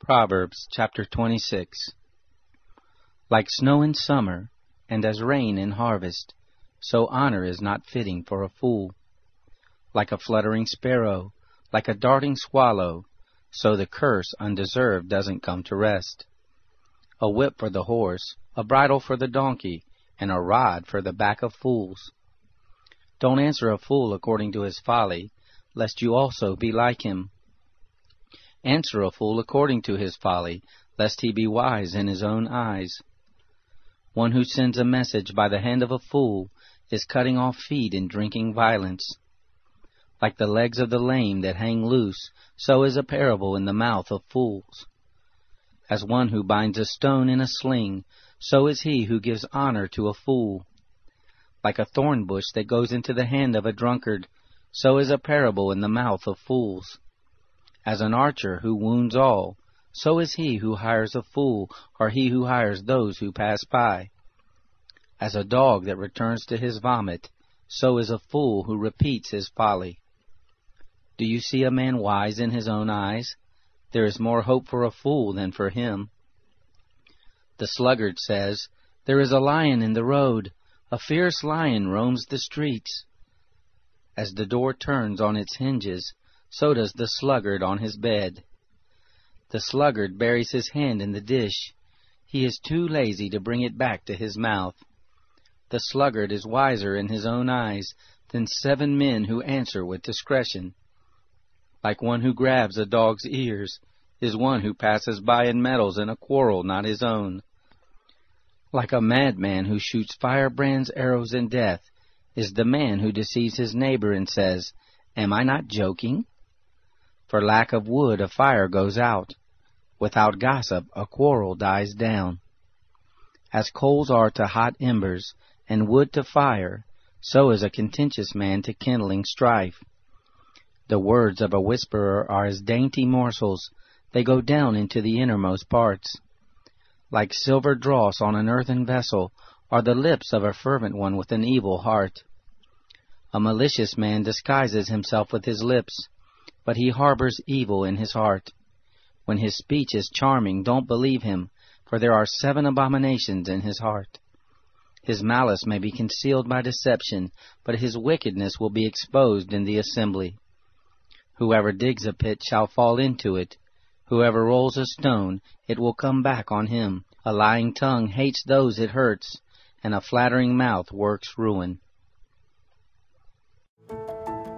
Proverbs chapter 26 Like snow in summer, and as rain in harvest, so honor is not fitting for a fool. Like a fluttering sparrow, like a darting swallow, so the curse undeserved doesn't come to rest. A whip for the horse, a bridle for the donkey, and a rod for the back of fools. Don't answer a fool according to his folly, lest you also be like him. Answer a fool according to his folly, lest he be wise in his own eyes. One who sends a message by the hand of a fool is cutting off feet and drinking violence. Like the legs of the lame that hang loose, so is a parable in the mouth of fools. As one who binds a stone in a sling, so is he who gives honor to a fool. Like a thorn bush that goes into the hand of a drunkard, so is a parable in the mouth of fools. As an archer who wounds all, so is he who hires a fool, or he who hires those who pass by. As a dog that returns to his vomit, so is a fool who repeats his folly. Do you see a man wise in his own eyes? There is more hope for a fool than for him. The sluggard says, There is a lion in the road, a fierce lion roams the streets. As the door turns on its hinges, so does the sluggard on his bed. The sluggard buries his hand in the dish. He is too lazy to bring it back to his mouth. The sluggard is wiser in his own eyes than seven men who answer with discretion. Like one who grabs a dog's ears is one who passes by and meddles in a quarrel not his own. Like a madman who shoots firebrands, arrows, and death is the man who deceives his neighbor and says, Am I not joking? For lack of wood a fire goes out. Without gossip a quarrel dies down. As coals are to hot embers, and wood to fire, so is a contentious man to kindling strife. The words of a whisperer are as dainty morsels, they go down into the innermost parts. Like silver dross on an earthen vessel are the lips of a fervent one with an evil heart. A malicious man disguises himself with his lips, but he harbors evil in his heart. When his speech is charming, don't believe him, for there are seven abominations in his heart. His malice may be concealed by deception, but his wickedness will be exposed in the assembly. Whoever digs a pit shall fall into it. Whoever rolls a stone, it will come back on him. A lying tongue hates those it hurts, and a flattering mouth works ruin.